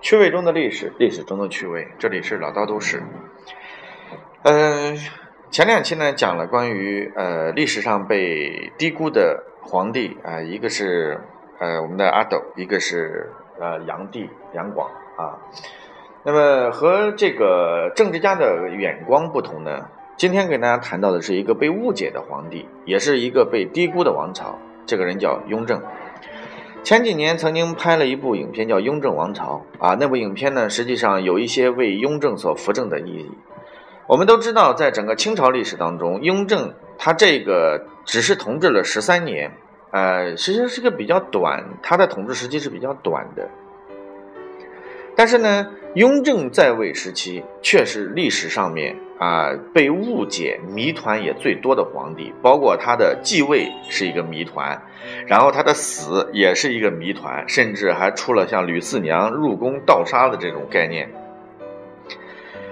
趣味中的历史，历史中的趣味。这里是老刀都市。嗯，前两期呢讲了关于呃历史上被低估的皇帝啊，一个是呃我们的阿斗，一个是呃杨帝杨广啊。那么和这个政治家的眼光不同呢，今天给大家谈到的是一个被误解的皇帝，也是一个被低估的王朝。这个人叫雍正。前几年曾经拍了一部影片叫《雍正王朝》啊，那部影片呢，实际上有一些为雍正所扶正的意义。我们都知道，在整个清朝历史当中，雍正他这个只是统治了十三年，呃，其实是个比较短，他的统治时期是比较短的。但是呢，雍正在位时期却是历史上面啊被误解、谜团也最多的皇帝，包括他的继位是一个谜团，然后他的死也是一个谜团，甚至还出了像吕四娘入宫盗杀的这种概念。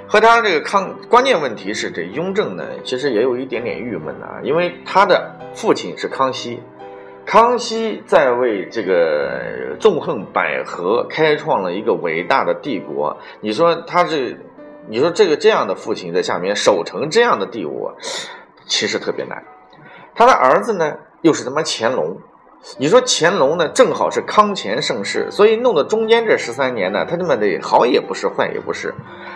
和他这个康关键问题是，这雍正呢，其实也有一点点郁闷啊，因为他的父亲是康熙。康熙在为这个纵横捭阖，开创了一个伟大的帝国。你说他这，你说这个这样的父亲在下面守成这样的帝国，其实特别难。他的儿子呢，又是他妈乾隆。你说乾隆呢，正好是康乾盛世，所以弄得中间这十三年呢，他他妈的好也不是，坏也不是，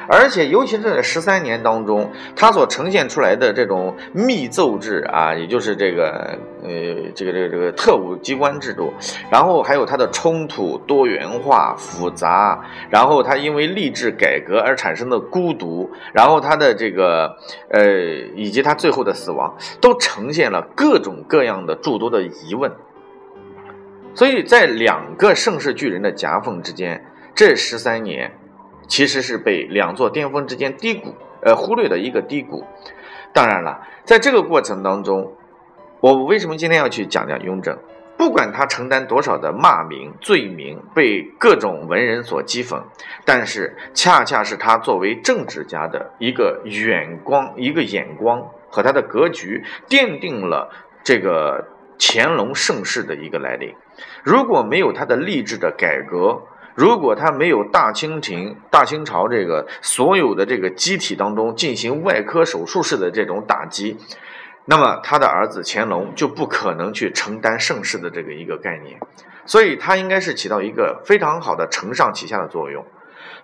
而且尤其是在十三年当中，他所呈现出来的这种密奏制啊，也就是这个呃这个这个这个特务机关制度，然后还有他的冲突多元化复杂，然后他因为吏治改革而产生的孤独，然后他的这个呃以及他最后的死亡，都呈现了各种各样的诸多的疑问。所以在两个盛世巨人的夹缝之间，这十三年其实是被两座巅峰之间低谷，呃，忽略的一个低谷。当然了，在这个过程当中，我为什么今天要去讲讲雍正？不管他承担多少的骂名、罪名，被各种文人所讥讽，但是恰恰是他作为政治家的一个远光、一个眼光和他的格局，奠定了这个乾隆盛世的一个来临。如果没有他的励志的改革，如果他没有大清廷、大清朝这个所有的这个机体当中进行外科手术式的这种打击，那么他的儿子乾隆就不可能去承担盛世的这个一个概念，所以他应该是起到一个非常好的承上启下的作用。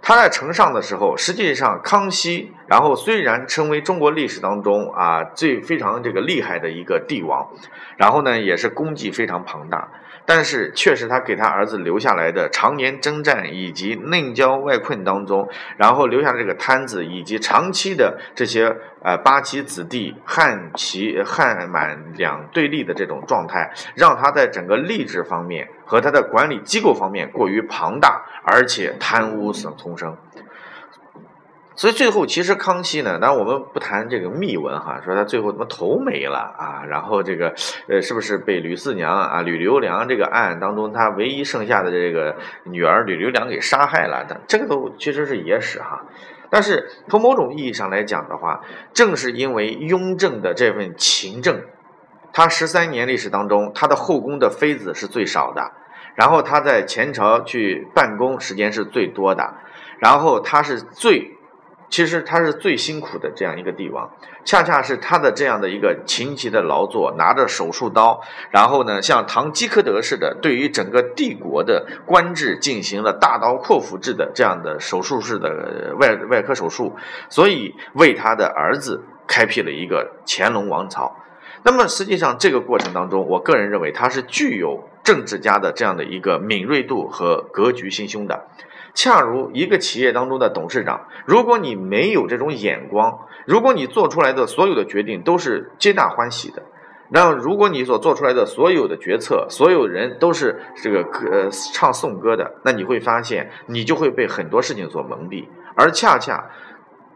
他在承上的时候，实际上康熙，然后虽然成为中国历史当中啊最非常这个厉害的一个帝王，然后呢也是功绩非常庞大。但是，确实他给他儿子留下来的常年征战以及内交外困当中，然后留下这个摊子，以及长期的这些呃八旗子弟汉旗汉满两对立的这种状态，让他在整个吏治方面和他的管理机构方面过于庞大，而且贪污丛生。所以最后，其实康熙呢，当然我们不谈这个秘闻哈，说他最后怎么头没了啊，然后这个呃，是不是被吕四娘啊、吕留良这个案当中，他唯一剩下的这个女儿吕留良给杀害了？的这个都其实是野史哈。但是从某种意义上来讲的话，正是因为雍正的这份勤政，他十三年历史当中，他的后宫的妃子是最少的，然后他在前朝去办公时间是最多的，然后他是最。其实他是最辛苦的这样一个帝王，恰恰是他的这样的一个勤勤的劳作，拿着手术刀，然后呢，像唐吉诃德似的，对于整个帝国的官制进行了大刀阔斧制的这样的手术式的外外科手术，所以为他的儿子开辟了一个乾隆王朝。那么实际上这个过程当中，我个人认为他是具有政治家的这样的一个敏锐度和格局心胸的。恰如一个企业当中的董事长，如果你没有这种眼光，如果你做出来的所有的决定都是皆大欢喜的，那如果你所做出来的所有的决策，所有人都是这个呃唱颂歌的，那你会发现你就会被很多事情所蒙蔽。而恰恰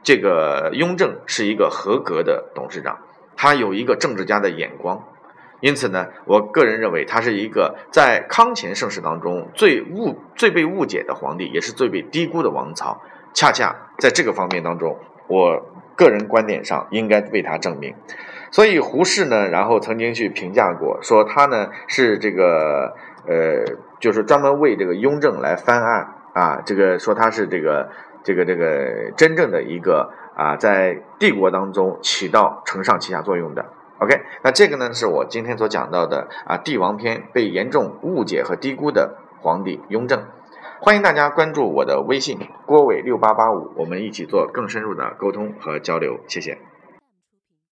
这个雍正是一个合格的董事长，他有一个政治家的眼光。因此呢，我个人认为他是一个在康乾盛世当中最误、最被误解的皇帝，也是最被低估的王朝。恰恰在这个方面当中，我个人观点上应该为他证明。所以胡适呢，然后曾经去评价过，说他呢是这个呃，就是专门为这个雍正来翻案啊，这个说他是这个这个这个真正的一个啊，在帝国当中起到承上启下作用的。OK，那这个呢是我今天所讲到的啊帝王篇被严重误解和低估的皇帝雍正。欢迎大家关注我的微信郭伟六八八五，我们一起做更深入的沟通和交流。谢谢。